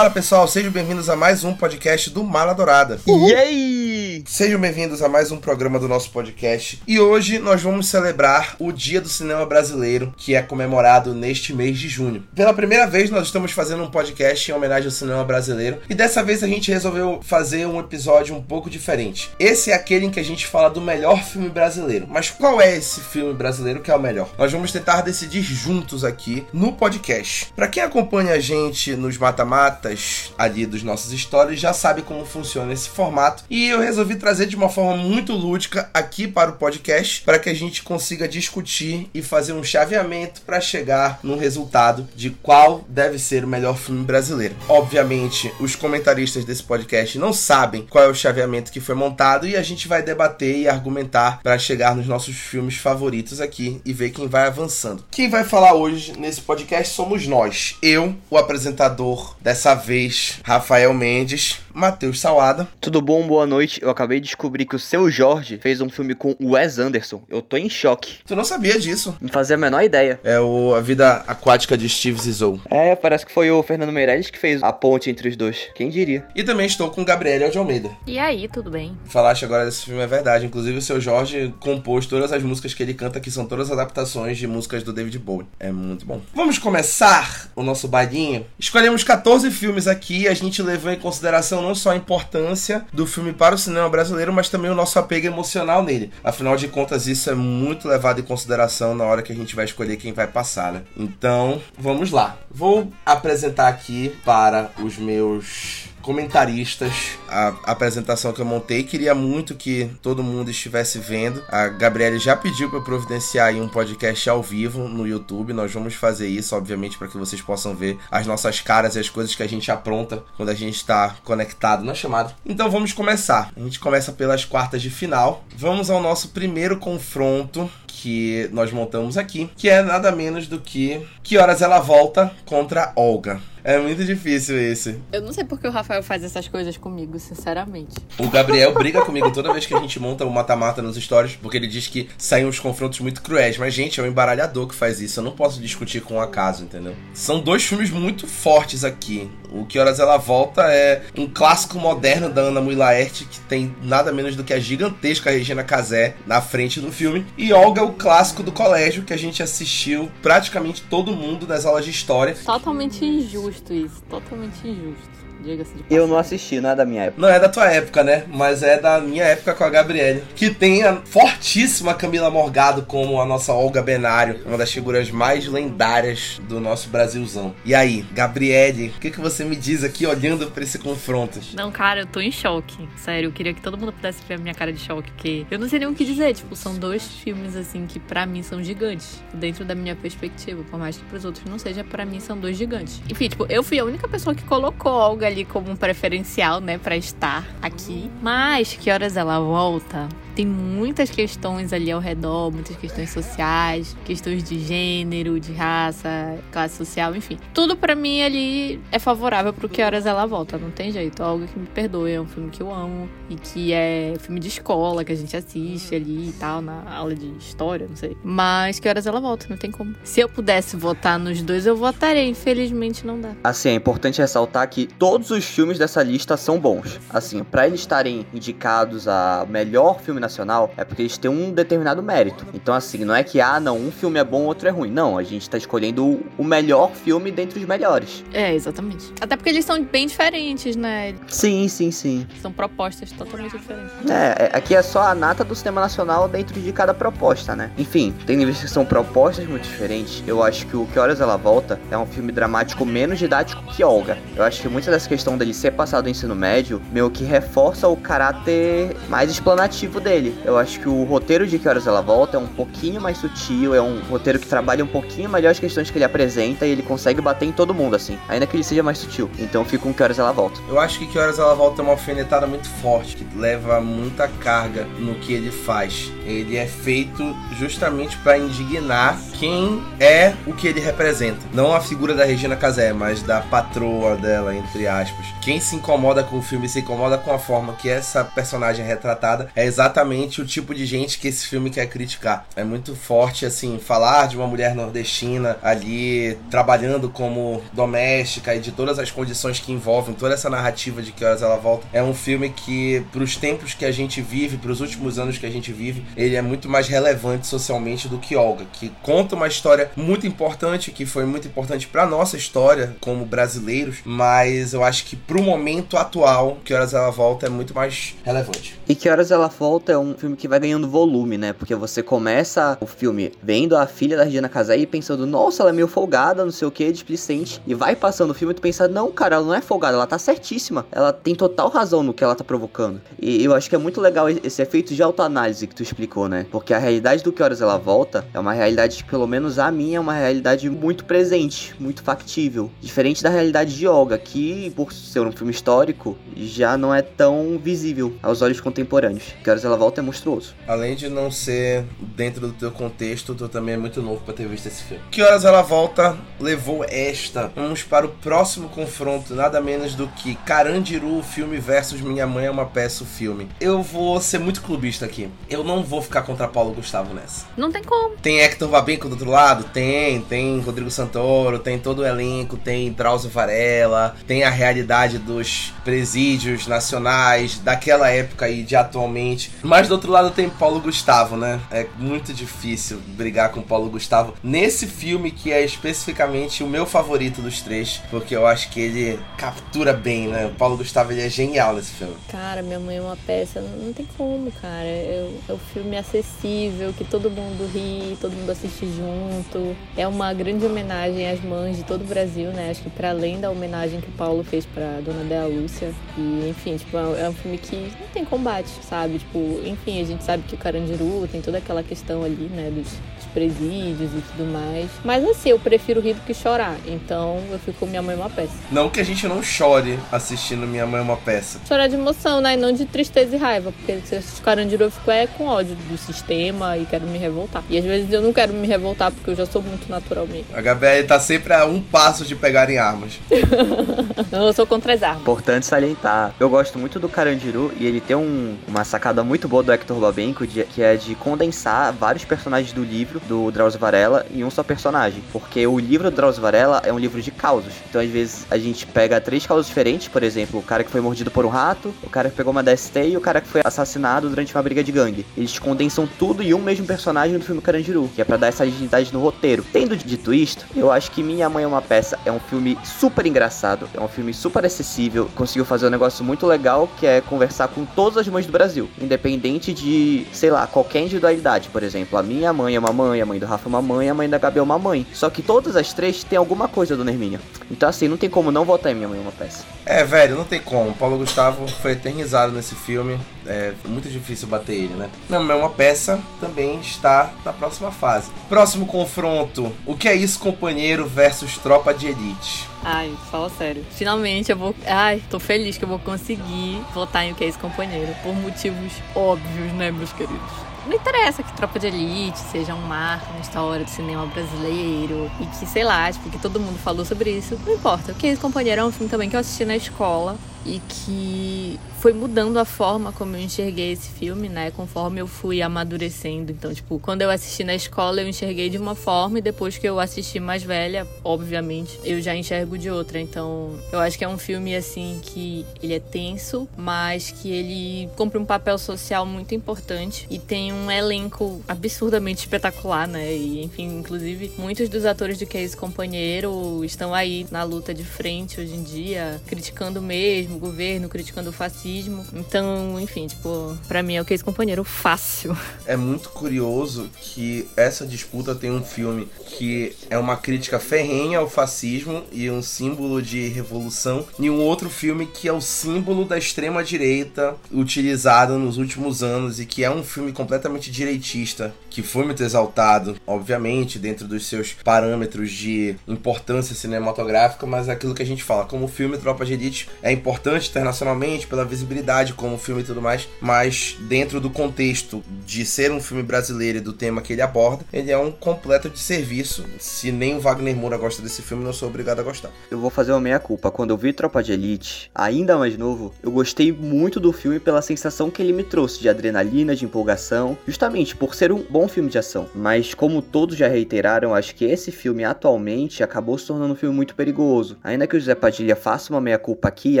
Fala pessoal, sejam bem-vindos a mais um podcast do Mala Dourada. E aí? Sejam bem-vindos a mais um programa do nosso podcast. E hoje nós vamos celebrar o Dia do Cinema Brasileiro, que é comemorado neste mês de junho. Pela primeira vez nós estamos fazendo um podcast em homenagem ao cinema brasileiro e dessa vez a gente resolveu fazer um episódio um pouco diferente. Esse é aquele em que a gente fala do melhor filme brasileiro. Mas qual é esse filme brasileiro que é o melhor? Nós vamos tentar decidir juntos aqui no podcast. Para quem acompanha a gente nos mata-matas ali dos nossos stories já sabe como funciona esse formato e eu resolvi trazer de uma forma muito lúdica aqui para o podcast para que a gente consiga discutir e fazer um chaveamento para chegar no resultado de qual deve ser o melhor filme brasileiro. Obviamente, os comentaristas desse podcast não sabem qual é o chaveamento que foi montado e a gente vai debater e argumentar para chegar nos nossos filmes favoritos aqui e ver quem vai avançando. Quem vai falar hoje nesse podcast somos nós. Eu, o apresentador dessa vez, Rafael Mendes, Matheus Salada. Tudo bom? Boa noite. Eu acabei de descobrir que o seu Jorge fez um filme com o Wes Anderson. Eu tô em choque. Tu não sabia disso? Não fazia a menor ideia. É o A Vida Aquática de Steve Zissou. É, parece que foi o Fernando Meirelles que fez a ponte entre os dois. Quem diria? E também estou com Gabriela de Almeida. E aí, tudo bem? Falaste agora desse filme, é verdade. Inclusive o seu Jorge compôs todas as músicas que ele canta, que são todas adaptações de músicas do David Bowie. É muito bom. Vamos começar o nosso bailinho? Escolhemos 14 filmes aqui. A gente levou em consideração não só a importância do filme para o cinema brasileiro, mas também o nosso apego emocional nele. Afinal de contas, isso é muito levado em consideração na hora que a gente vai escolher quem vai passar, né? Então, vamos lá. Vou apresentar aqui para os meus comentaristas a apresentação que eu montei. Queria muito que todo mundo estivesse vendo. A Gabriele já pediu para providenciar um podcast ao vivo no YouTube. Nós vamos fazer isso, obviamente, para que vocês possam ver as nossas caras e as coisas que a gente apronta quando a gente está conectado na chamada. Então vamos começar. A gente começa pelas quartas de final. Vamos ao nosso primeiro confronto que nós montamos aqui, que é nada menos do que Que Horas Ela Volta contra Olga. É muito difícil esse. Eu não sei porque o Rafael faz essas coisas comigo, sinceramente. O Gabriel briga comigo toda vez que a gente monta o mata-mata nos stories, porque ele diz que saem uns confrontos muito cruéis. Mas, gente, é o embaralhador que faz isso. Eu não posso discutir com o acaso, entendeu? São dois filmes muito fortes aqui. O Que Horas Ela Volta é um clássico moderno da Ana Mui Laerte, que tem nada menos do que a gigantesca Regina Casé na frente do filme. E Olga é o clássico do colégio, que a gente assistiu praticamente todo mundo nas aulas de história. Totalmente injusto isso, totalmente injusto. Diga-se de Eu não assisti, não é da minha época. Não é da tua época, né? Mas é da minha época com a Gabriele. Que tem a fortíssima Camila Morgado como a nossa Olga Benário, uma das figuras mais lendárias do nosso Brasilzão. E aí, Gabriele, o que, que você me diz aqui olhando pra esse confronto? Não, cara, eu tô em choque. Sério, eu queria que todo mundo pudesse ver a minha cara de choque, porque eu não sei nem o que dizer. Tipo, são dois filmes, assim, que pra mim são gigantes. Dentro da minha perspectiva. Por mais que pros outros não seja, pra mim são dois gigantes. Enfim, tipo, eu fui a única pessoa que colocou Olga ali como um preferencial, né, pra estar aqui. Mas, que horas ela volta? Tem muitas questões ali ao redor, muitas questões sociais, questões de gênero, de raça, classe social, enfim. Tudo pra mim ali é favorável pro que horas ela volta, não tem jeito. Algo que me perdoe, é um filme que eu amo e que é filme de escola que a gente assiste ali e tal, na aula de história, não sei. Mas que horas ela volta, não tem como. Se eu pudesse votar nos dois, eu votaria. Infelizmente não dá. Assim, é importante ressaltar que todos os filmes dessa lista são bons. Assim, pra eles estarem indicados a melhor filme nacional, é porque eles têm um determinado mérito. Então, assim, não é que, ah, não, um filme é bom, outro é ruim. Não, a gente tá escolhendo o- o melhor filme dentre os melhores. É, exatamente. Até porque eles são bem diferentes, né? Sim, sim, sim. São propostas totalmente diferentes. É, é, aqui é só a nata do cinema nacional dentro de cada proposta, né? Enfim, tem níveis que são propostas muito diferentes. Eu acho que o Que Horas Ela Volta é um filme dramático menos didático que Olga. Eu acho que muita dessa questão dele ser passado no ensino médio meio que reforça o caráter mais explanativo dele. Eu acho que o roteiro de Que Horas Ela Volta é um pouquinho mais sutil, é um roteiro que trabalha um pouquinho melhor as questões que ele apresenta e ele consegue bater em todo mundo, assim, ainda que ele seja mais sutil. Então fica com Que Horas Ela Volta. Eu acho que Que Horas Ela Volta é uma alfinetada muito forte, que leva muita carga no que ele faz. Ele é feito justamente para indignar quem é o que ele representa. Não a figura da Regina Casé, mas da patroa dela, entre aspas. Quem se incomoda com o filme, se incomoda com a forma que essa personagem é retratada, é exatamente exatamente o tipo de gente que esse filme quer criticar. É muito forte, assim, falar de uma mulher nordestina ali trabalhando como doméstica e de todas as condições que envolvem toda essa narrativa de que horas ela volta. É um filme que, para os tempos que a gente vive, para os últimos anos que a gente vive, ele é muito mais relevante socialmente do que Olga, que conta uma história muito importante, que foi muito importante para nossa história como brasileiros, mas eu acho que pro momento atual, Que Horas Ela Volta é muito mais relevante. E Que Horas Ela Volta é um filme que vai ganhando volume, né? Porque você começa o filme vendo a filha da Regina Casé e pensando, nossa, ela é meio folgada, não sei o que, displicente. E vai passando o filme e tu pensa, não, cara, ela não é folgada, ela tá certíssima. Ela tem total razão no que ela tá provocando. E eu acho que é muito legal esse efeito de autoanálise que tu explicou, né? Porque a realidade do Que Horas Ela Volta é uma realidade que, pelo menos a minha, é uma realidade muito presente, muito factível. Diferente da realidade de Olga, que, por ser um filme histórico, já não é tão visível aos olhos contemporâneos. Que Horas Ela Volta é monstruoso. Além de não ser dentro do teu contexto, tu também é muito novo para ter visto esse filme. Que Horas Ela Volta levou esta. Vamos para o próximo confronto, nada menos do que Carandiru, o filme versus Minha Mãe é uma peça, o filme. Eu vou ser muito clubista aqui. Eu não vou ficar contra Paulo Gustavo nessa. Não tem como. Tem Hector Babenco do outro lado? Tem. Tem Rodrigo Santoro, tem todo o elenco, tem Drauzio Varela, tem a realidade dos presídios nacionais daquela época e de atualmente. Mas do outro lado tem Paulo Gustavo, né? É muito difícil brigar com Paulo Gustavo nesse filme que é especificamente o meu favorito dos três, porque eu acho que ele captura bem, né? O Paulo Gustavo ele é genial nesse filme. Cara, minha mãe é uma peça, não, não tem como, cara. É, é um filme acessível, que todo mundo ri, todo mundo assiste junto. É uma grande homenagem às mães de todo o Brasil, né? Acho que para além da homenagem que o Paulo fez para Dona Dea Lúcia. E, enfim, tipo, é um filme que não tem combate, sabe? Tipo, enfim, a gente sabe que o Carandiru tem toda aquela questão ali, né, dos, presídios e tudo mais. Mas assim, eu prefiro rir do que chorar. Então eu fico com Minha Mãe é uma peça. Não que a gente não chore assistindo Minha Mãe é uma peça. Chorar de emoção, né? E não de tristeza e raiva. Porque se eu assisto Carandiru, eu fico é, com ódio do sistema e quero me revoltar. E às vezes eu não quero me revoltar porque eu já sou muito natural mesmo. A Gabriela tá sempre a um passo de pegarem armas. não, eu sou contra as armas. Importante salientar. Eu gosto muito do Carandiru e ele tem um, uma sacada muito boa do Hector Babenco, que é de condensar vários personagens do livro do Drauzio Varela em um só personagem. Porque o livro do Drauzio Varela é um livro de causos. Então, às vezes, a gente pega três causas diferentes, por exemplo, o cara que foi mordido por um rato, o cara que pegou uma DST e o cara que foi assassinado durante uma briga de gangue. Eles condensam tudo em um mesmo personagem do filme Carandiru, que é para dar essa dignidade no roteiro. Tendo dito isto, eu acho que Minha Mãe é uma Peça é um filme super engraçado, é um filme super acessível, conseguiu fazer um negócio muito legal que é conversar com todas as mães do Brasil, independente de, sei lá, qualquer individualidade. Por exemplo, a minha mãe é uma mãe, a mãe do Rafa é uma mãe, a mãe da Gabi é uma mãe. Só que todas as três têm alguma coisa, dona Hermínia. Então, assim, não tem como não votar em Minha Mãe é uma Peça. É, velho, não tem como. Paulo Gustavo foi eternizado nesse filme. É muito difícil bater ele, né? Minha Mãe é uma Peça também está na próxima fase. Próximo confronto: O que é isso, companheiro versus Tropa de Elite? Ai, fala sério. Finalmente eu vou. Ai, tô feliz que eu vou conseguir votar em o que é esse companheiro. Por motivos óbvios, né, meus queridos? Não interessa que Tropa de Elite seja um marco na história do cinema brasileiro e que, sei lá, tipo, que todo mundo falou sobre isso. Não importa. O que esse companheiro é um filme também que eu assisti na escola e que foi mudando a forma como eu enxerguei esse filme, né? Conforme eu fui amadurecendo. Então, tipo, quando eu assisti na escola, eu enxerguei de uma forma e depois que eu assisti mais velha, obviamente, eu já enxergo de outra. Então, eu acho que é um filme assim que ele é tenso, mas que ele cumpre um papel social muito importante e tem um elenco absurdamente espetacular, né? E, enfim, inclusive, muitos dos atores de Case Companheiro estão aí na luta de frente hoje em dia, criticando mesmo o governo, criticando o fascismo então, enfim, tipo, pra mim é o que esse companheiro fácil. É muito curioso que essa disputa tem um filme que é uma crítica ferrenha ao fascismo e um símbolo de revolução, e um outro filme que é o símbolo da extrema direita utilizado nos últimos anos e que é um filme completamente direitista, que foi muito exaltado, obviamente, dentro dos seus parâmetros de importância cinematográfica, mas é aquilo que a gente fala, como o filme Tropa de Elite é importante importante internacionalmente pela visibilidade como filme e tudo mais, mas dentro do contexto de ser um filme brasileiro e do tema que ele aborda, ele é um completo de serviço. Se nem o Wagner Moura gosta desse filme, não sou obrigado a gostar. Eu vou fazer uma meia-culpa. Quando eu vi Tropa de Elite, ainda mais novo, eu gostei muito do filme pela sensação que ele me trouxe de adrenalina, de empolgação, justamente por ser um bom filme de ação. Mas como todos já reiteraram, acho que esse filme atualmente acabou se tornando um filme muito perigoso. Ainda que o José Padilha faça uma meia-culpa aqui e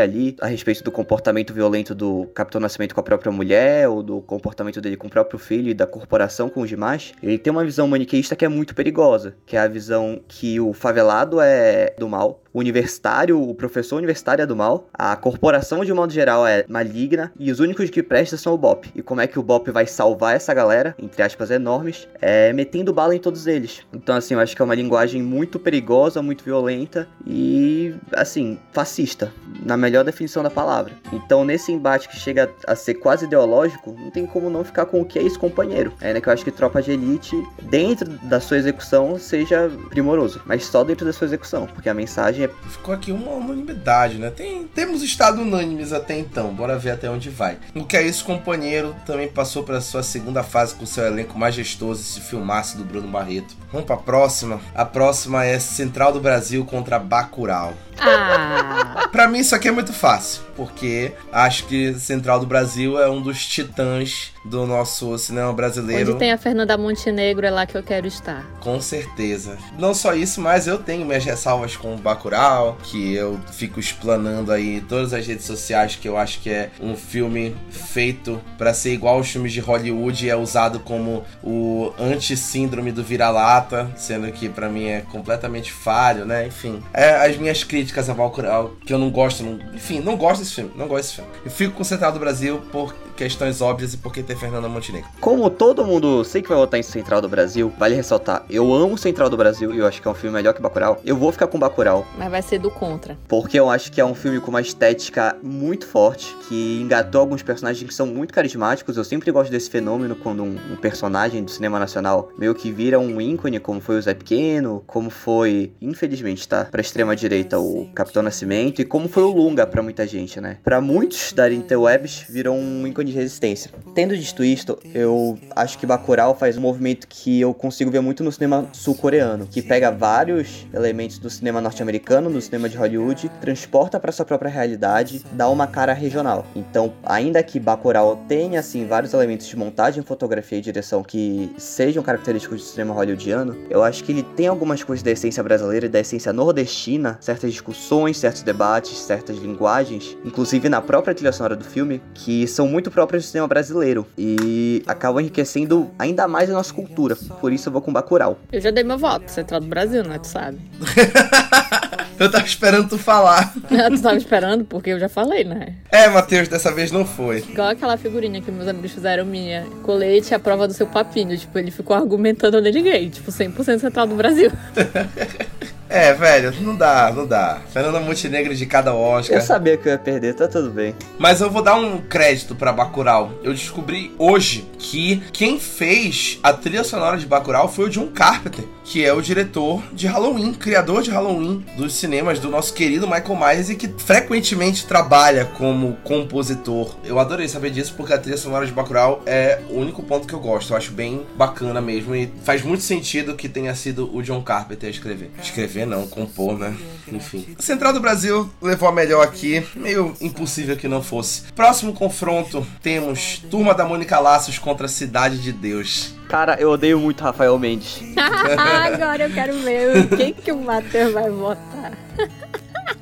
ali a respeito do comportamento violento do Capitão Nascimento com a própria mulher, ou do comportamento dele com o próprio filho e da corporação com os demais, ele tem uma visão maniqueísta que é muito perigosa, que é a visão que o favelado é do mal, o universitário, o professor universitário é do mal, a corporação de modo geral é maligna e os únicos que prestam são o BOP. E como é que o BOP vai salvar essa galera, entre aspas enormes, é metendo bala em todos eles. Então assim, eu acho que é uma linguagem muito perigosa, muito violenta e assim, fascista, na melhor definição da palavra. Então nesse embate que chega a ser quase ideológico, não tem como não ficar com o que é isso companheiro. É né, que eu acho que Tropa de Elite, dentro da sua execução, seja primoroso, mas só dentro da sua execução, porque a mensagem Ficou aqui uma unanimidade, né? Tem, temos estado unânimes até então, bora ver até onde vai. O que é isso, companheiro, também passou para sua segunda fase com seu elenco majestoso, esse filmaço do Bruno Barreto. Vamos para a próxima. A próxima é Central do Brasil contra Bacurau. Ah. pra mim isso aqui é muito fácil, porque acho que Central do Brasil é um dos titãs do nosso cinema brasileiro. Onde tem a Fernanda Montenegro é lá que eu quero estar. Com certeza. Não só isso, mas eu tenho minhas ressalvas com o Bacurau, que eu fico explanando aí em todas as redes sociais que eu acho que é um filme feito para ser igual aos filmes de Hollywood e é usado como o anti-síndrome do vira-lata, sendo que para mim é completamente falho, né? Enfim, é, as minhas críticas a Bacurau, que eu não gosto, não, enfim, não gosto desse filme, não gosto desse filme. Eu fico com Central do Brasil por questões óbvias e porque tem Fernanda Montenegro. Como todo mundo sei que vai votar em Central do Brasil, vale ressaltar, eu amo Central do Brasil e eu acho que é um filme melhor que Bacurau. Eu vou ficar com Bacurau. Mas vai ser do contra. Porque eu acho que é um filme com uma estética muito forte, que engatou alguns personagens que são muito carismáticos. Eu sempre gosto desse fenômeno quando um, um personagem do cinema nacional meio que vira um ícone, como foi o Zé Pequeno, como foi, infelizmente, tá, pra extrema direita o Capitão Nascimento e como foi o Lunga para muita gente, né? Para muitos da interwebs virou um ícone de resistência. Tendo dito isto, eu acho que Bacurau faz um movimento que eu consigo ver muito no cinema sul-coreano, que pega vários elementos do cinema norte-americano, do cinema de Hollywood, transporta para sua própria realidade, dá uma cara regional. Então, ainda que Bacurau tenha assim vários elementos de montagem, fotografia e direção que sejam característicos do cinema hollywoodiano, eu acho que ele tem algumas coisas da essência brasileira e da essência nordestina, certas discussões, certos debates, certas linguagens, inclusive na própria trilha sonora do filme, que são muito próprias do cinema brasileiro e acabam enriquecendo ainda mais a nossa cultura. Por isso eu vou com Bacurau. Eu já dei meu voto, Central do Brasil, né? Tu sabe. eu tava esperando tu falar. tu tava esperando? Porque eu já falei, né? É, Matheus, dessa vez não foi. Igual aquela figurinha que meus amigos fizeram minha. Colete a prova do seu papinho. Tipo, ele ficou argumentando nele gay. Tipo, 100% Central do Brasil. É, velho, não dá, não dá. Fernanda Montenegro de cada Oscar. Eu sabia que eu ia perder, tá tudo bem. Mas eu vou dar um crédito pra Bacurau. Eu descobri hoje que quem fez a trilha sonora de Bacurau foi o John Carpenter, que é o diretor de Halloween, criador de Halloween dos cinemas do nosso querido Michael Myers e que frequentemente trabalha como compositor. Eu adorei saber disso porque a trilha sonora de Bacurau é o único ponto que eu gosto. Eu acho bem bacana mesmo e faz muito sentido que tenha sido o John Carpenter a escrever. Escrever não, compor, né? Enfim. Central do Brasil levou a melhor aqui, meio impossível que não fosse. Próximo confronto, temos Turma da Mônica Laços contra Cidade de Deus. Cara, eu odeio muito Rafael Mendes. Agora eu quero ver quem que o Matheus vai votar.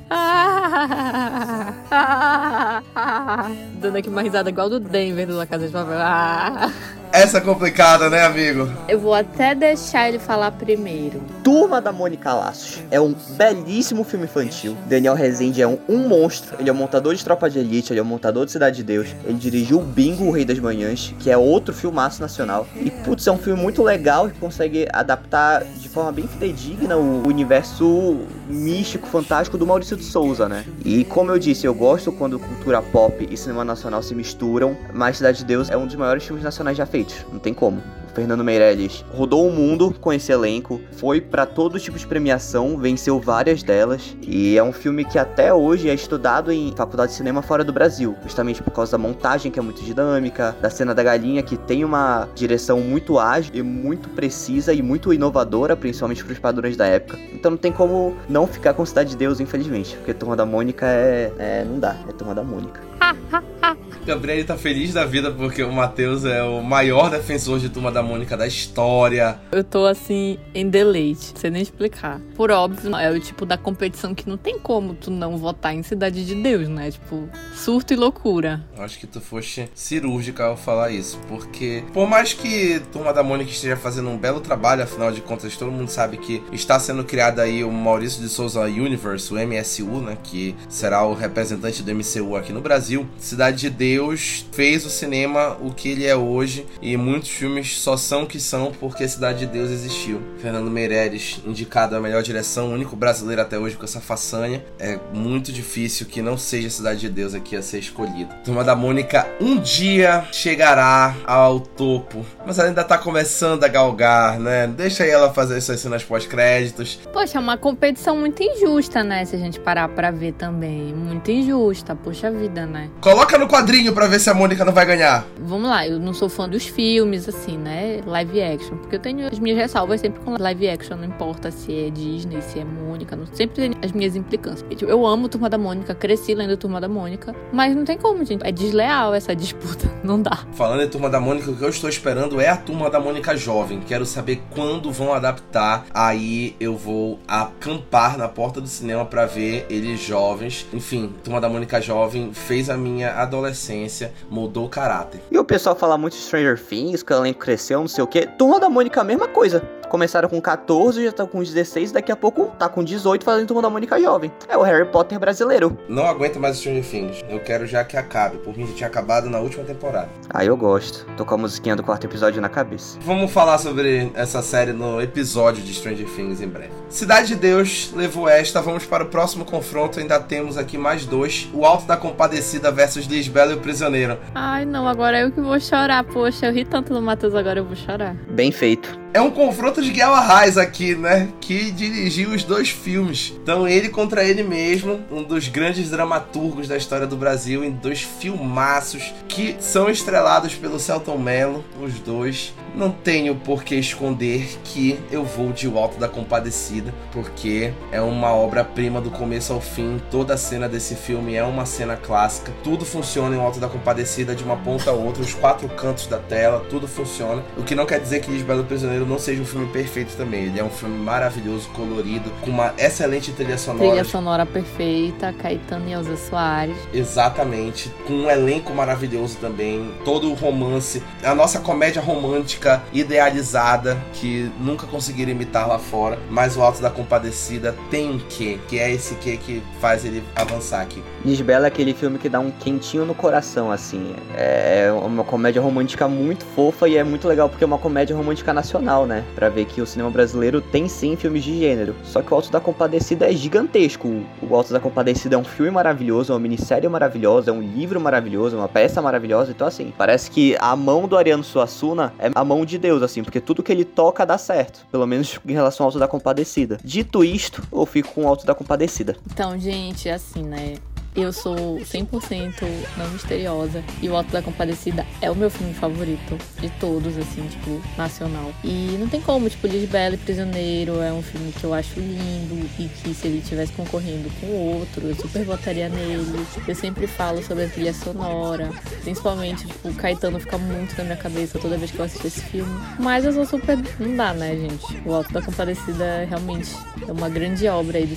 Dando aqui uma risada igual do Denver do La Casa de Papel. Essa é complicada, né, amigo? Eu vou até deixar ele falar primeiro. Turma da Mônica Laços é um belíssimo filme infantil. Daniel Rezende é um, um monstro. Ele é o montador de Tropa de Elite, ele é o montador de Cidade de Deus. Ele dirigiu o Bingo, o Rei das Manhãs, que é outro filmaço nacional. E, putz, é um filme muito legal que consegue adaptar de forma bem fidedigna o universo místico, fantástico do Maurício de Souza, né? E como eu disse, eu gosto quando cultura pop e cinema nacional se misturam, mas Cidade de Deus é um dos maiores filmes nacionais já feitos, não tem como. Fernando Meirelles rodou o mundo com esse elenco, foi para todo tipo de premiação, venceu várias delas e é um filme que até hoje é estudado em faculdade de cinema fora do Brasil, justamente por causa da montagem que é muito dinâmica, da cena da galinha que tem uma direção muito ágil e muito precisa e muito inovadora, principalmente para os padrões da época. Então não tem como não ficar com Cidade de Deus, infelizmente, porque Turma da Mônica é, é não dá, é Turma da Mônica. Gabriel tá feliz da vida porque o Matheus é o maior defensor de Turma da Mônica da história. Eu tô assim, em deleite, sem nem explicar. Por óbvio, é o tipo da competição que não tem como tu não votar em Cidade de Deus, né? Tipo, surto e loucura. Acho que tu foste cirúrgica ao falar isso, porque por mais que Turma da Mônica esteja fazendo um belo trabalho, afinal de contas, todo mundo sabe que está sendo criado aí o Maurício de Souza Universe, o MSU, né? Que será o representante do MCU aqui no Brasil. Cidade de Deus Deus fez o cinema o que ele é hoje e muitos filmes só são o que são porque a Cidade de Deus existiu. Fernando Meirelles, indicado a melhor direção, o único brasileiro até hoje com essa façanha. É muito difícil que não seja a Cidade de Deus aqui a ser escolhida. Turma da Mônica um dia chegará ao topo, mas ela ainda tá começando a galgar, né? Deixa aí ela fazer suas cenas pós-créditos. Poxa, é uma competição muito injusta, né? Se a gente parar pra ver também. Muito injusta, poxa vida, né? Coloca no quadrinho para ver se a Mônica não vai ganhar. Vamos lá, eu não sou fã dos filmes, assim, né? Live action. Porque eu tenho as minhas ressalvas sempre com live action, não importa se é Disney, se é Mônica, não, sempre tem as minhas implicâncias. Eu amo Turma da Mônica, cresci lendo Turma da Mônica, mas não tem como, gente. É desleal essa disputa, não dá. Falando em Turma da Mônica, o que eu estou esperando é a Turma da Mônica jovem. Quero saber quando vão adaptar. Aí eu vou acampar na porta do cinema para ver eles jovens. Enfim, Turma da Mônica jovem fez a minha adolescência mudou o caráter. E o pessoal fala muito de Stranger Things, que o elenco cresceu, não sei o que. Turma da Mônica, a mesma coisa. Começaram com 14, já estão com 16, daqui a pouco tá com 18 fazendo Turma da Mônica jovem. É o Harry Potter brasileiro. Não aguento mais Stranger Things. Eu quero já que acabe. Por mim já tinha acabado na última temporada. Ah, eu gosto. Tô com a musiquinha do quarto episódio na cabeça. Vamos falar sobre essa série no episódio de Stranger Things em breve. Cidade de Deus levou esta. Vamos para o próximo confronto. Ainda temos aqui mais dois. O Alto da Compadecida versus Lisbela e o Prisioneiro. Ai, não. Agora eu que vou chorar. Poxa, eu ri tanto do Matheus, agora eu vou chorar. Bem feito. É um confronto Guel Arraes aqui, né? Que dirigiu os dois filmes. Então, ele contra ele mesmo, um dos grandes dramaturgos da história do Brasil, em dois filmaços que são estrelados pelo Celton Mello, os dois. Não tenho por que esconder que eu vou de O Alto da Compadecida, porque é uma obra-prima do começo ao fim. Toda a cena desse filme é uma cena clássica. Tudo funciona em O Alto da Compadecida, de uma ponta a outra, os quatro cantos da tela, tudo funciona. O que não quer dizer que Lisbelo Prisioneiro não seja um filme perfeito também. Ele é um filme maravilhoso, colorido, com uma excelente trilha sonora. Trilha sonora perfeita, Caetano e Elza Soares. Exatamente, com um elenco maravilhoso também, todo o romance, a nossa comédia romântica idealizada que nunca conseguiram imitar lá fora, mas o Alto da Compadecida tem um quê, que é esse quê que faz ele avançar aqui. Lisbela é aquele filme que dá um quentinho no coração, assim. É uma comédia romântica muito fofa e é muito legal porque é uma comédia romântica nacional, né? Pra ver que o cinema brasileiro tem sim filmes de gênero. Só que o Alto da Compadecida é gigantesco. O Alto da Compadecida é um filme maravilhoso, é uma minissérie maravilhosa, é um livro maravilhoso, uma peça maravilhosa. Então, assim, parece que a mão do Ariano Suassuna é a mão de Deus, assim, porque tudo que ele toca dá certo. Pelo menos em relação ao Alto da Compadecida. Dito isto, eu fico com o Alto da Compadecida. Então, gente, assim, né? Eu sou 100% não misteriosa. E O Alto da Compadecida é o meu filme favorito de todos, assim, tipo, nacional. E não tem como, tipo, Lisbela e Prisioneiro é um filme que eu acho lindo e que se ele estivesse concorrendo com outro, eu super votaria nele. Eu sempre falo sobre a trilha sonora, principalmente, tipo, Caetano fica muito na minha cabeça toda vez que eu assisto esse filme. Mas eu sou super. Não dá, né, gente? O Alto da Compadecida realmente é uma grande obra aí do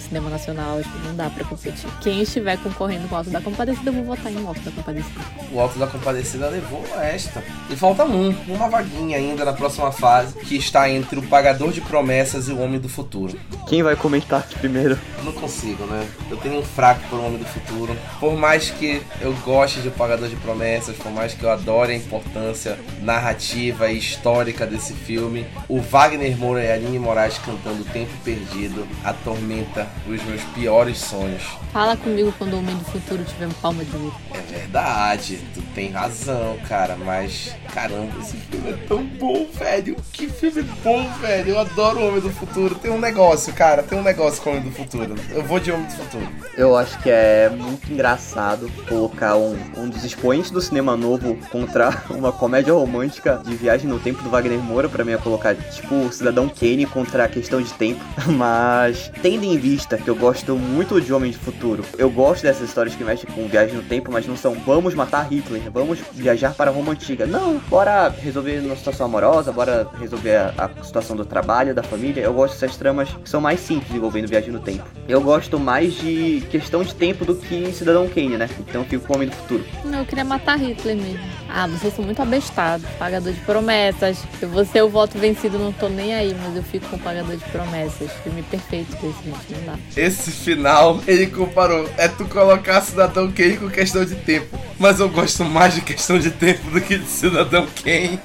cinema nacional, tipo, não dá pra competir. Quem estiver concorrendo com o Alto da Compadecida, eu vou votar em Alto da Compadecida. O Alto da Compadecida levou esta. E falta um, uma vaguinha ainda na próxima fase, que está entre o Pagador de Promessas e o Homem do Futuro. Quem vai comentar aqui primeiro? Eu não consigo, né? Eu tenho um fraco por Homem do Futuro. Por mais que eu goste de O Pagador de Promessas, por mais que eu adore a importância narrativa e histórica desse filme, o Wagner Moura e a Aline Moraes cantando Tempo Perdido atormenta os meus piores sonhos. Fala comigo quando o Homem do Futuro tiver um palma de ouro. É verdade, tem razão, cara, mas caramba, esse filme é tão bom, velho. Que filme bom, velho. Eu adoro o Homem do Futuro. Tem um negócio, cara, tem um negócio com o Homem do Futuro. Eu vou de Homem do Futuro. Eu acho que é muito engraçado colocar um, um dos expoentes do cinema novo contra uma comédia romântica de viagem no tempo do Wagner Moura, pra mim é colocar tipo Cidadão Kane contra a questão de tempo. Mas tendo em vista que eu gosto muito de Homem do Futuro, eu gosto dessas histórias que mexem com viagem no tempo, mas não são vamos matar Hitler, vamos viajar para Roma Antiga. Não, bora resolver uma situação amorosa, bora resolver a, a situação do trabalho, da família. Eu gosto dessas tramas que são mais simples envolvendo viagem no tempo. Eu gosto mais de questão de tempo do que Cidadão Kane, né? Então eu fico com o Homem do Futuro. Não, eu queria matar Hitler mesmo. Ah, vocês são muito abestados, pagador de promessas. Eu vou ser o voto vencido, não tô nem aí, mas eu fico com o pagador de promessas. Filme perfeito desse, gente, não dá. Esse final, ele comparou. É tu colocar Cidadão Kane com questão de tempo. Mas eu gosto mais de questão de tempo do que de Cidadão Kane.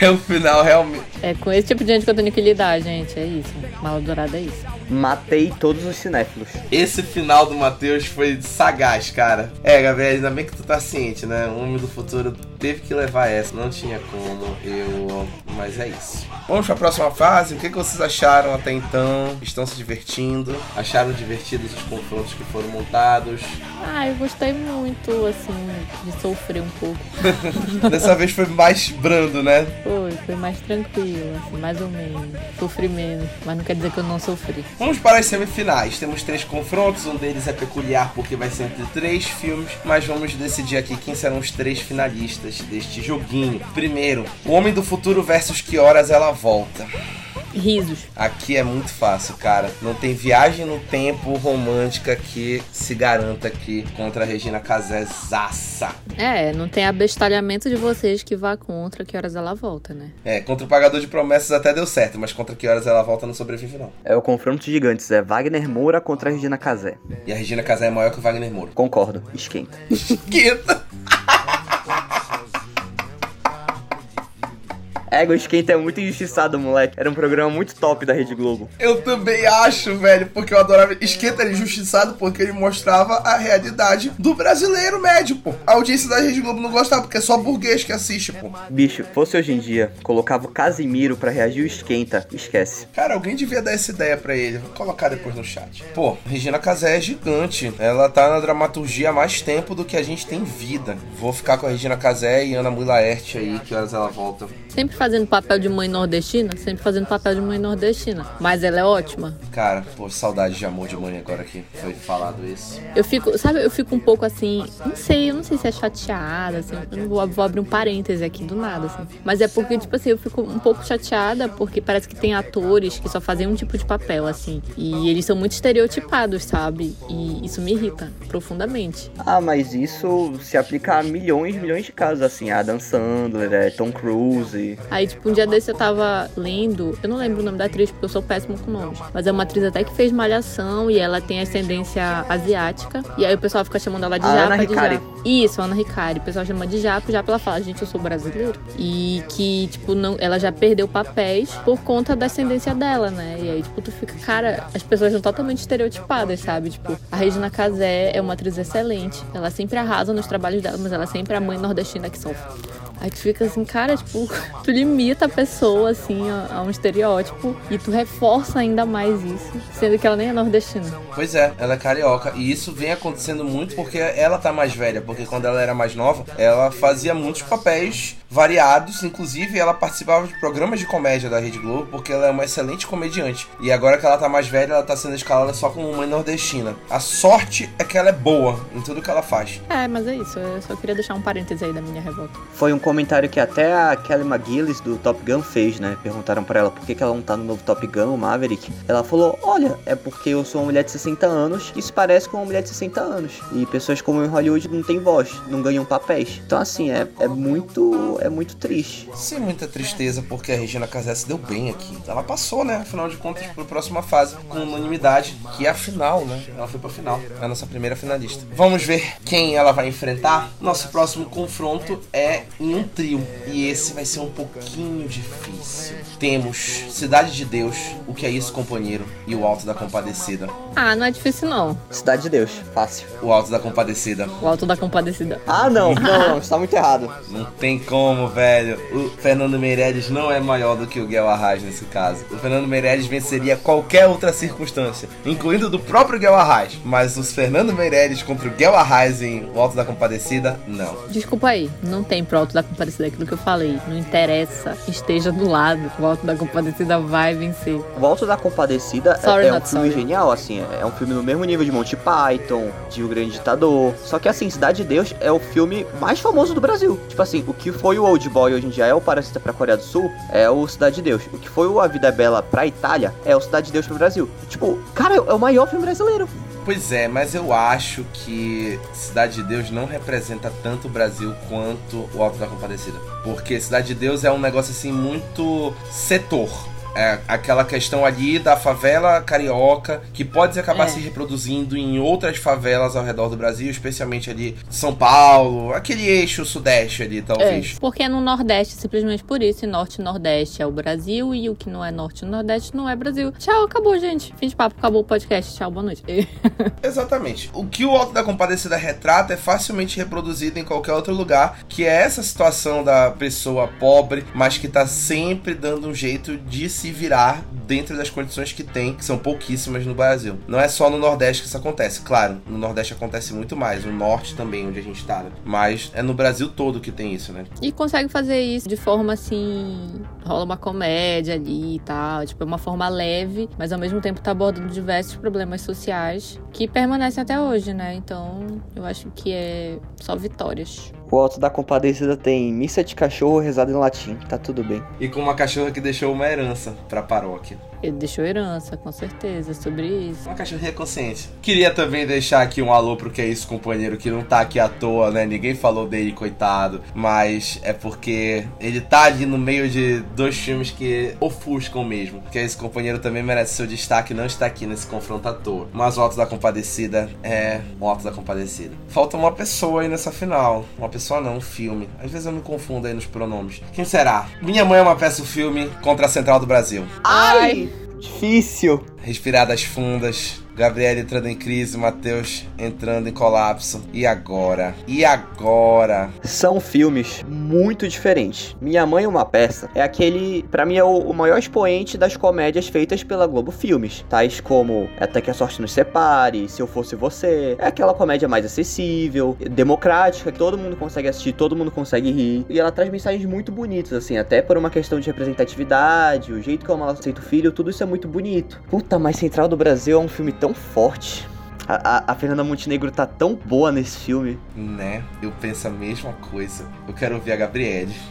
é o final, realmente. É com esse tipo de gente que eu tenho que lidar, gente. É isso. Mala dourada é isso. Matei todos os cinéfilos. Esse final do Matheus foi sagaz, cara. É, Gabriel, ainda bem que tu tá ciente, né? O Homem do Futuro teve que levar essa. Não tinha como. Eu. Mas é isso. Vamos pra próxima fase. O que, que vocês acharam até então? Estão se divertindo? Acharam divertidos os confrontos que foram montados? Ah, eu gostei muito, assim, de sofrer um pouco. Dessa vez foi mais brando, né? Foi, foi mais tranquilo, assim, mais ou menos. Sofri menos, mas não quer dizer que eu não sofri. Vamos para as semifinais. Temos três confrontos, um deles é peculiar porque vai ser entre três filmes, mas vamos decidir aqui quem serão os três finalistas deste joguinho. Primeiro, O Homem do Futuro versus Que Horas Ela Volta. Risos. Aqui é muito fácil, cara. Não tem viagem no tempo romântica que se garanta aqui contra a Regina Casé zaça. É, não tem abestalhamento de vocês que vá contra que horas ela volta, né? É, contra o Pagador de Promessas até deu certo, mas contra que horas ela volta não sobrevive não. É o confronto de gigantes, é Wagner Moura contra a Regina Casé. E a Regina Casé é maior que o Wagner Moura. Concordo, esquenta. Esquenta! É, o Esquenta é muito injustiçado, moleque. Era um programa muito top da Rede Globo. Eu também acho, velho, porque eu adorava. Esquenta era injustiçado porque ele mostrava a realidade do brasileiro médio, pô. A audiência da Rede Globo não gostava, porque é só burguês que assiste, pô. Bicho, fosse hoje em dia, colocava o Casimiro pra reagir o Esquenta, esquece. Cara, alguém devia dar essa ideia pra ele. Vou colocar depois no chat. Pô, Regina Casé é gigante. Ela tá na dramaturgia há mais tempo do que a gente tem vida. Vou ficar com a Regina Casé e Ana Mui Laerte aí, que horas ela volta. Sempre fazendo papel de mãe nordestina, sempre fazendo papel de mãe nordestina. Mas ela é ótima. Cara, pô, saudade de amor de mãe agora que foi falado isso. Eu fico, sabe, eu fico um pouco assim, não sei, eu não sei se é chateada, assim, eu não vou, vou abrir um parêntese aqui do nada, assim. Mas é porque, tipo assim, eu fico um pouco chateada porque parece que tem atores que só fazem um tipo de papel, assim. E eles são muito estereotipados, sabe? E isso me irrita profundamente. Ah, mas isso se aplica a milhões, milhões de casos, assim. Adam Sandler, é, Tom Cruise. Aí, tipo, um dia desse eu tava lendo, eu não lembro o nome da atriz porque eu sou péssimo com nomes, mas é uma atriz até que fez malhação e ela tem ascendência asiática. E aí o pessoal fica chamando ela de A japa, Ana de japa. Isso, Ana Ricari. O pessoal chama de japa, japa ela fala, gente, eu sou brasileiro. E que, tipo, não, ela já perdeu papéis por conta da ascendência dela, né? E aí, tipo, tu fica, cara, as pessoas são totalmente estereotipadas, sabe? Tipo, a Regina Casé é uma atriz excelente. Ela sempre arrasa nos trabalhos dela, mas ela é sempre a mãe nordestina que sofre. Aí tu fica assim, cara, tipo, tu limita a pessoa, assim, a, a um estereótipo e tu reforça ainda mais isso, sendo que ela nem é nordestina. Pois é, ela é carioca. E isso vem acontecendo muito porque ela tá mais velha. Porque quando ela era mais nova, ela fazia muitos papéis variados. Inclusive, ela participava de programas de comédia da Rede Globo porque ela é uma excelente comediante. E agora que ela tá mais velha, ela tá sendo escalada só como mãe nordestina. A sorte é que ela é boa em tudo que ela faz. É, mas é isso, eu só queria deixar um parêntese aí da minha revolta. Foi um comentário que até a Kelly McGillis do Top Gun fez, né? Perguntaram pra ela por que, que ela não tá no novo Top Gun, o Maverick. Ela falou: Olha, é porque eu sou uma mulher de 60 anos e se parece com uma mulher de 60 anos. E pessoas como em Hollywood não têm voz, não ganham papéis. Então, assim, é, é muito. É muito triste. Sem muita tristeza, porque a Regina Casé se deu bem aqui. Ela passou, né? Afinal de contas, pra próxima fase, com unanimidade, que é a final, né? Ela foi pra final. É a nossa primeira finalista. Vamos ver quem ela vai enfrentar. Nosso próximo confronto é em um trio. E esse vai ser um pouquinho difícil. Temos Cidade de Deus, O Que É Isso, Companheiro e O Alto da Compadecida. Ah, não é difícil não. Cidade de Deus, fácil. O Alto da Compadecida. O Alto da Compadecida. Ah, não, não, não, está muito errado. Não tem como, velho. O Fernando Meirelles não é maior do que o Guel Arraes nesse caso. O Fernando Meirelles venceria qualquer outra circunstância, incluindo do próprio Guel Arraes. Mas os Fernando Meirelles contra o Guel Arraes em O Alto da Compadecida, não. Desculpa aí, não tem pro Alto da Compadecida aquilo que eu falei. Não interessa, esteja do lado. O Alto da Compadecida vai vencer. O Alto da Compadecida é- Sorry, é, um not filme sorry. genial, assim. É um filme no mesmo nível de Monty Python, de O Grande Ditador. Só que, assim, Cidade de Deus é o filme mais famoso do Brasil. Tipo assim, o que foi o Old Boy hoje em dia é o Parasita pra Coreia do Sul, é o Cidade de Deus. O que foi o A Vida é Bela pra Itália é o Cidade de Deus pro Brasil. Tipo, cara, é o maior filme brasileiro. Pois é, mas eu acho que Cidade de Deus não representa tanto o Brasil quanto o Alto da Compadecida. Porque Cidade de Deus é um negócio assim muito setor. É aquela questão ali da favela carioca que pode acabar É. se reproduzindo em outras favelas ao redor do Brasil, especialmente ali São Paulo, aquele eixo sudeste ali, talvez. É, porque é no Nordeste, simplesmente por isso. E Norte e Nordeste é o Brasil. E o que não é Norte e Nordeste não é Brasil. Tchau, acabou, gente. Fim de papo, acabou o podcast. Tchau, boa noite. Exatamente. O que o Alto da Compadecida retrata é facilmente reproduzido em qualquer outro lugar, que é essa situação da pessoa pobre, mas que tá sempre dando um jeito de se virar dentro das condições que tem, que são pouquíssimas no Brasil. Não é só no Nordeste que isso acontece, claro, no Nordeste acontece muito mais, no Norte também, onde a gente tá, né? mas é no Brasil todo que tem isso, né? E consegue fazer isso de forma assim. rola uma comédia ali e tal. Tipo, é uma forma leve, mas ao mesmo tempo tá abordando diversos problemas sociais que permanecem até hoje, né? Então, eu acho que é só vitórias. O Alto da Compadecida tem missa de cachorro rezada em latim. Tá tudo bem. E com uma cachorra que deixou uma herança pra paróquia. Ele deixou herança, com certeza, sobre isso. Uma cachorrinha consciente. Queria também deixar aqui um alô pro que é isso, companheiro, que não tá aqui à toa, né? Ninguém falou dele, coitado. Mas é porque ele tá ali no meio de dois filmes que ofuscam mesmo. Que é esse companheiro também merece seu destaque, não está aqui nesse confronto à toa. Mas o Alto da Compadecida é o Alto da Compadecida. Falta uma pessoa aí nessa final. Uma pessoa não, um filme. Às vezes eu me confundo aí nos pronomes. Quem será? Minha Mãe é uma peça, o filme contra a Central do Brasil. Ai! Difícil. Respiradas fundas. Gabriela entrando em crise, Matheus entrando em colapso. E agora? E agora? São filmes muito diferentes. Minha Mãe é uma peça é aquele, pra mim é o, o maior expoente das comédias feitas pela Globo Filmes, tais como Até que a sorte nos separe, Se eu fosse você. É aquela comédia mais acessível, democrática, que todo mundo consegue assistir, todo mundo consegue rir. E ela traz mensagens muito bonitas, assim, até por uma questão de representatividade, o jeito como ela aceita o filho, tudo isso é muito bonito. Puta, mas Central do Brasil é um filme tão forte. A, a- a Fernanda Montenegro tá tão boa nesse filme. Né? Eu penso a mesma coisa. Eu quero ouvir a Gabriele.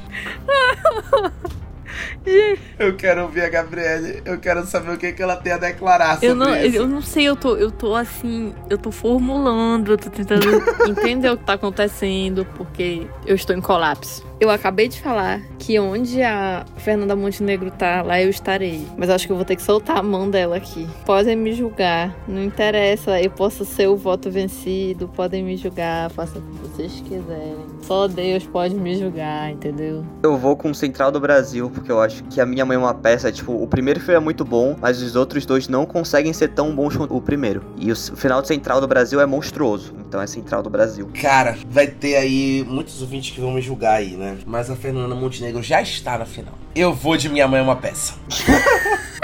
Eu quero ouvir a Gabriele. Eu quero saber o que, que ela tem a declarar sobre Eu não, isso. eu não sei, eu tô, eu tô assim, eu tô formulando, eu tô tentando entender o que tá acontecendo, porque eu estou em colapso. Eu acabei de falar que onde a Fernanda Montenegro tá, lá eu estarei. Mas acho que eu vou ter que soltar a mão dela aqui. Podem me julgar, não interessa, eu posso ser o voto vencido, podem me julgar, façam o que vocês quiserem. Só Deus pode me julgar, entendeu? Eu vou com Central do Brasil, porque eu acho que a minha mãe é uma peça, tipo, o primeiro filme é muito bom, mas os outros dois não conseguem ser tão bons quanto o primeiro. E o final de Central do Brasil é monstruoso, então é Central do Brasil. Cara, vai ter aí muitos ouvintes que vão me julgar aí, né? Mas a Fernanda Montenegro já está na final. Eu vou de Minha Mãe é uma peça.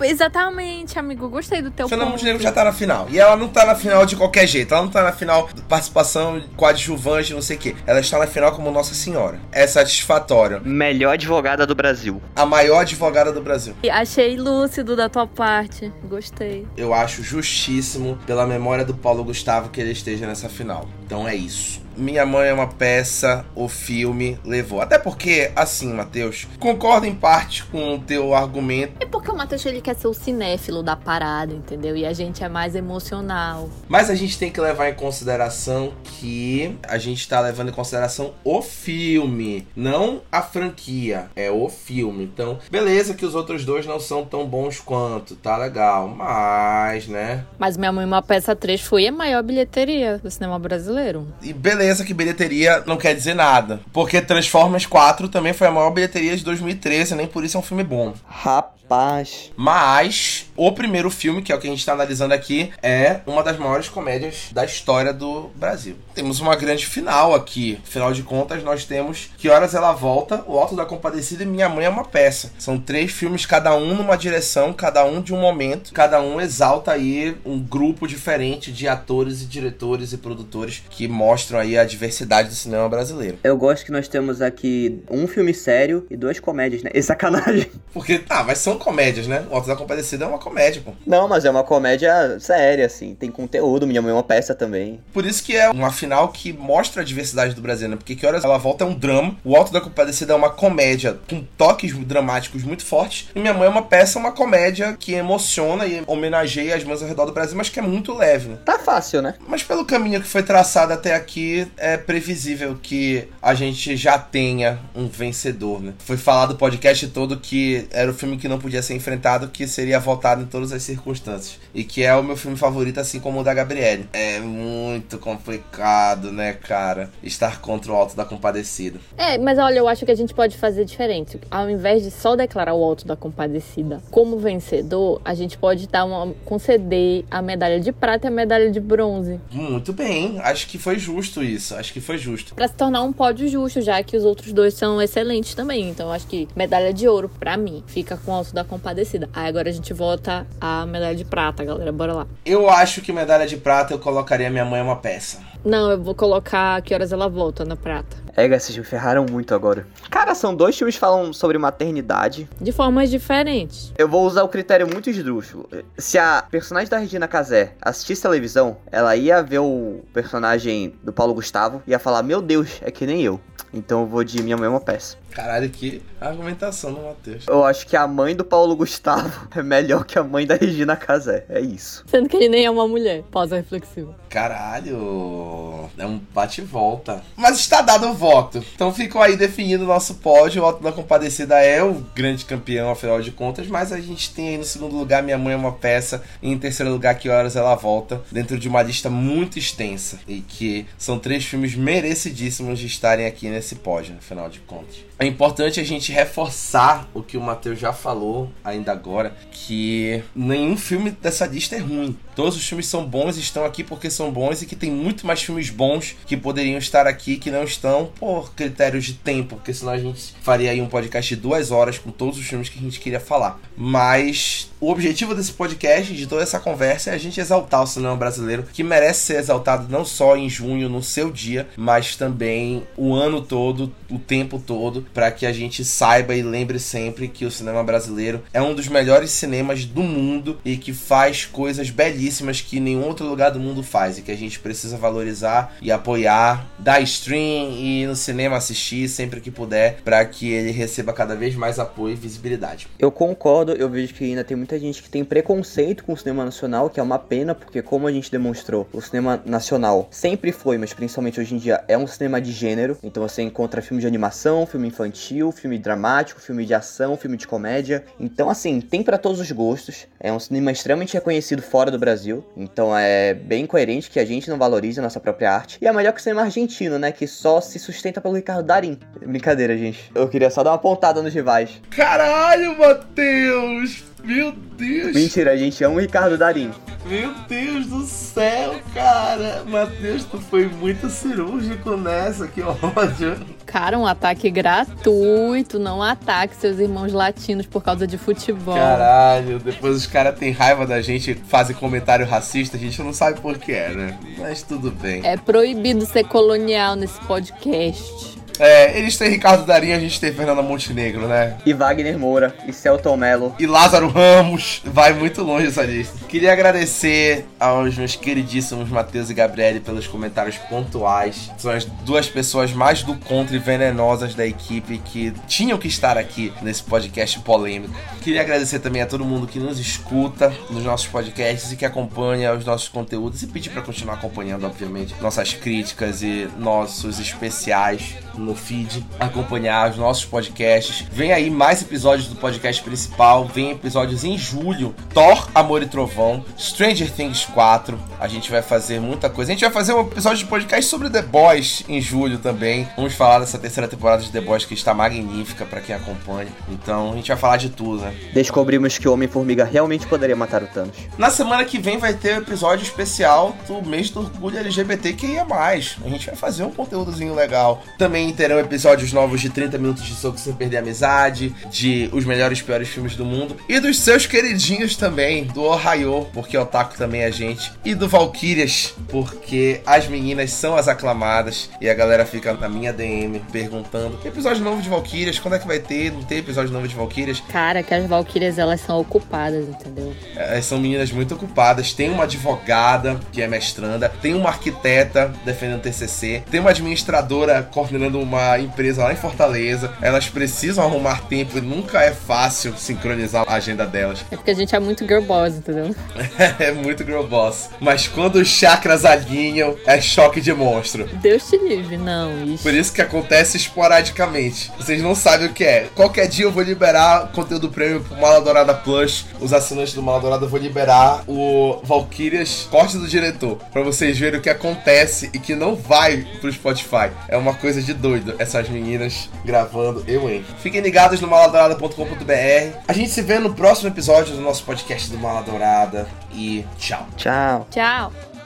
É, exatamente, amigo. Gostei do teu Fernanda ponto. Montenegro já tá na final. E ela não tá na final de qualquer jeito. Ela não tá na final de participação coadjuvante, não sei o quê. Ela está na final como Nossa Senhora. É satisfatório. Melhor advogada do Brasil. A maior advogada do Brasil. Achei lúcido da tua parte. Gostei. Eu acho justíssimo, pela memória do Paulo Gustavo, que ele esteja nessa final. Então é isso. Minha Mãe é uma peça, o filme levou. Até porque, assim, Matheus, concordo em parte com o teu argumento, É porque o Matheus ele quer ser o cinéfilo da parada, entendeu? E a gente é mais emocional. mas a gente tem que levar em consideração que a gente tá levando em consideração o filme, não a franquia, é o filme. Então, beleza que os outros dois não são tão bons quanto, tá legal, mas, né? Mas Minha Mãe é uma peça 3 foi a maior bilheteria do cinema brasileiro. Brasileiro. E beleza que bilheteria não quer dizer nada. Porque Transformers 4 também foi a maior bilheteria de 2013, nem por isso é um filme bom. Rapaz. Mas o primeiro filme, que é o que a gente está analisando aqui, é uma das maiores comédias da história do Brasil. Temos uma grande final aqui. Afinal de contas, nós temos Que Horas Ela Volta, O Alto da Compadecida e Minha Mãe é uma Peça. São três filmes, cada um numa direção, cada um de um momento. Cada um exalta aí um grupo diferente de atores e diretores e produtores que mostram aí a diversidade do cinema brasileiro. Eu gosto que nós temos aqui um filme sério e duas comédias, né? E sacanagem. Porque, ah, mas são comédias, né? O Alto da Compadecida é uma comédia, pô. Não, mas é uma comédia séria, assim. Tem conteúdo, Minha Mãe é uma peça também. Por isso que é uma final que mostra a diversidade do Brasil, né? Porque Que Horas Ela Volta é um drama, O Alto da Compadecida é uma comédia com toques dramáticos muito fortes, e Minha Mãe é uma peça, uma comédia que emociona e homenageia as mães ao redor do Brasil, mas que é muito leve, né? Tá fácil, né? Mas pelo caminho que foi traçado até aqui, é previsível que a gente já tenha um vencedor, né? Foi falado o podcast todo que era o filme que não podia ser enfrentado, que seria votado em todas as circunstâncias. E que é o meu filme favorito, assim como o da Gabriele. É muito complicado, né, cara? Estar contra o Alto da Compadecida. É, mas olha, eu acho que a gente pode fazer diferente. Ao invés de só declarar o Alto da Compadecida como vencedor, a gente pode dar uma, conceder a medalha de prata e a medalha de bronze. Muito bem, acho que foi justo isso. Acho que foi justo. Pra se tornar um pódio justo, já que os outros dois são excelentes também. Então acho que medalha de ouro, pra mim, fica com o Alto da Compadecida. Aí agora a gente vota a medalha de prata, galera. Bora lá. Eu acho que medalha de prata eu colocaria Minha Mãe uma peça. Não, eu vou colocar que horas ela volta na prata. É, vocês me ferraram muito agora. Cara, são dois filmes que falam sobre maternidade. De formas diferentes. Eu vou usar o critério muito esdrúxulo. Se a personagem da Regina Casé assistisse televisão, ela ia ver o personagem do Paulo Gustavo e ia falar: Meu Deus, é que nem eu. Então eu vou de Minha Mãe é uma peça. Caralho, que argumentação do Matheus. Eu acho que a mãe do Paulo Gustavo é melhor que a mãe da Regina Casé. É isso. Sendo que ele nem é uma mulher. Pausa reflexiva. Caralho, é um bate volta. Mas está dado o voto. Então ficou aí definido o nosso pódio. O Alto da Compadecida é o grande campeão, afinal de contas. Mas a gente tem aí no segundo lugar Minha Mãe é uma peça. E em terceiro lugar, Que Horas Ela Volta. Dentro de uma lista muito extensa. E que são três filmes merecidíssimos de estarem aqui nesse pódio, afinal de contas. É importante a gente reforçar o que o Matheus já falou ainda agora, que nenhum filme dessa lista é ruim. Todos os filmes são bons e estão aqui porque são bons e que tem muito mais filmes bons que poderiam estar aqui que não estão por critérios de tempo, porque senão a gente faria aí um podcast de duas horas com todos os filmes que a gente queria falar. Mas o objetivo desse podcast, de toda essa conversa, é a gente exaltar o cinema brasileiro, que merece ser exaltado não só em junho, no seu dia, mas também o ano todo, o tempo todo, para que a gente saiba e lembre sempre que o cinema brasileiro é um dos melhores cinemas do mundo e que faz coisas belíssimas que nenhum outro lugar do mundo faz e que a gente precisa valorizar e apoiar, dar stream e no cinema assistir sempre que puder, para que ele receba cada vez mais apoio e visibilidade. Eu concordo, eu vejo que ainda tem muita gente que tem preconceito com o cinema nacional, que é uma pena, porque como a gente demonstrou, o cinema nacional sempre foi, mas principalmente hoje em dia, é um cinema de gênero. Então você encontra filme de animação, filme infantil, filme dramático, filme de ação, filme de comédia. Então assim, tem para todos os gostos. É um cinema extremamente reconhecido fora do Brasil. Então é bem coerente que a gente não valorize a nossa própria arte. E é melhor que o cinema argentino, né, que só se sustenta pelo Ricardo Darim. Brincadeira, gente. Eu queria só dar uma pontada nos rivais. Caralho, Matheus! Meu Deus! Mentira, a gente ama o Ricardo Darim. Meu Deus do céu, cara! Matheus, tu foi muito cirúrgico nessa, que ódio. Cara, um ataque gratuito, não ataque seus irmãos latinos por causa de futebol. Caralho, depois os caras têm raiva da gente, fazem comentário racista, a gente não sabe por que é, né? Mas tudo bem. É proibido ser colonial nesse podcast. É, eles têm Ricardo Darim, a gente tem Fernanda Montenegro, né? E Wagner Moura, e Celton Mello. E Lázaro Ramos. Vai muito longe essa lista. Queria agradecer aos meus queridíssimos Matheus e Gabriele pelos comentários pontuais. São as duas pessoas mais do contra e venenosas da equipe que tinham que estar aqui nesse podcast polêmico. Queria agradecer também a todo mundo que nos escuta nos nossos podcasts e que acompanha os nossos conteúdos e pedir para continuar acompanhando, obviamente, nossas críticas e nossos especiais no feed, acompanhar os nossos podcasts. Vem aí mais episódios do podcast principal, vem episódios em julho, Thor, Amor e Trovão, Stranger Things 4. A gente vai fazer muita coisa. A gente vai fazer um episódio de podcast sobre The Boys em julho também. Vamos falar dessa terceira temporada de The Boys que está magnífica para quem acompanha. Então a gente vai falar de tudo, né? Descobrimos que o Homem-Formiga realmente poderia matar o Thanos. Na semana que vem vai ter um episódio especial do mês do orgulho LGBTQIA+. A gente vai fazer um conteúdozinho legal. Também terão episódios novos de 30 minutos de soco sem perder a amizade, de os melhores e piores filmes do mundo e dos seus queridinhos também, do Ohio, porque o Otaku também é gente, e do Valkyrias, porque as meninas são as aclamadas e a galera fica na minha DM perguntando: episódio novo de Valkyrias, quando é que vai ter? Não tem episódio novo de Valkyrias? Cara, que as Valkyrias elas são ocupadas, entendeu? Elas são meninas muito ocupadas. Tem uma advogada que é mestranda, tem uma arquiteta defendendo TCC, tem uma administradora coordenando uma empresa lá em Fortaleza. Elas precisam arrumar tempo e nunca é fácil sincronizar a agenda delas. É porque a gente é muito girl boss, entendeu? é muito girl boss. Mas quando os chakras alinham, é choque de monstro. Deus te livre, não. Isso. Por isso que acontece esporadicamente. Vocês não sabem o que é. Qualquer dia eu vou liberar conteúdo prêmio pro Mala Dourada Plus. Os assinantes do Mala Dourada eu vou liberar o Valkyrias Corte do Diretor. Pra vocês verem o que acontece e que não vai pro Spotify. É uma coisa de doido. Essas meninas gravando, eu, hein? Fiquem ligados no maladourada.com.br. A gente se vê no próximo episódio do nosso podcast do Mala Dourada. E tchau. Tchau. Tchau.